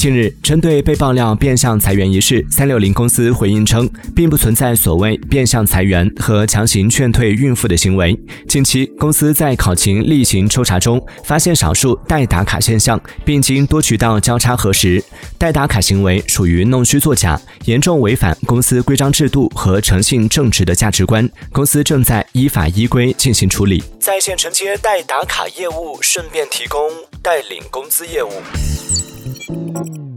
近日，针对被爆料变相裁员一事，三六零公司回应称，并不存在所谓变相裁员和强行劝退孕妇的行为。近期，公司在考勤例行抽查中发现少数代打卡现象，并经多渠道交叉核实，代打卡行为属于弄虚作假，严重违反公司规章制度和诚信正直的价值观。公司正在依法依规进行处理。在线承接代打卡业务，顺便提供代领工资业务。Thank you.